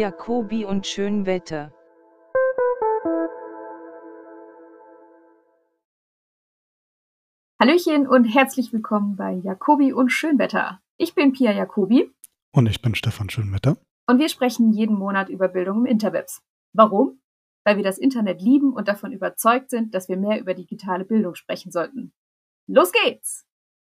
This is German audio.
Jacobi und Schönwetter. Hallöchen und herzlich willkommen bei Jacobi und Schönwetter. Ich bin Pia Jacobi. Und ich bin Stefan Schönwetter. Und wir sprechen jeden Monat über Bildung im Interwebs. Warum? Weil wir das Internet lieben und davon überzeugt sind, dass wir mehr über digitale Bildung sprechen sollten. Los geht's!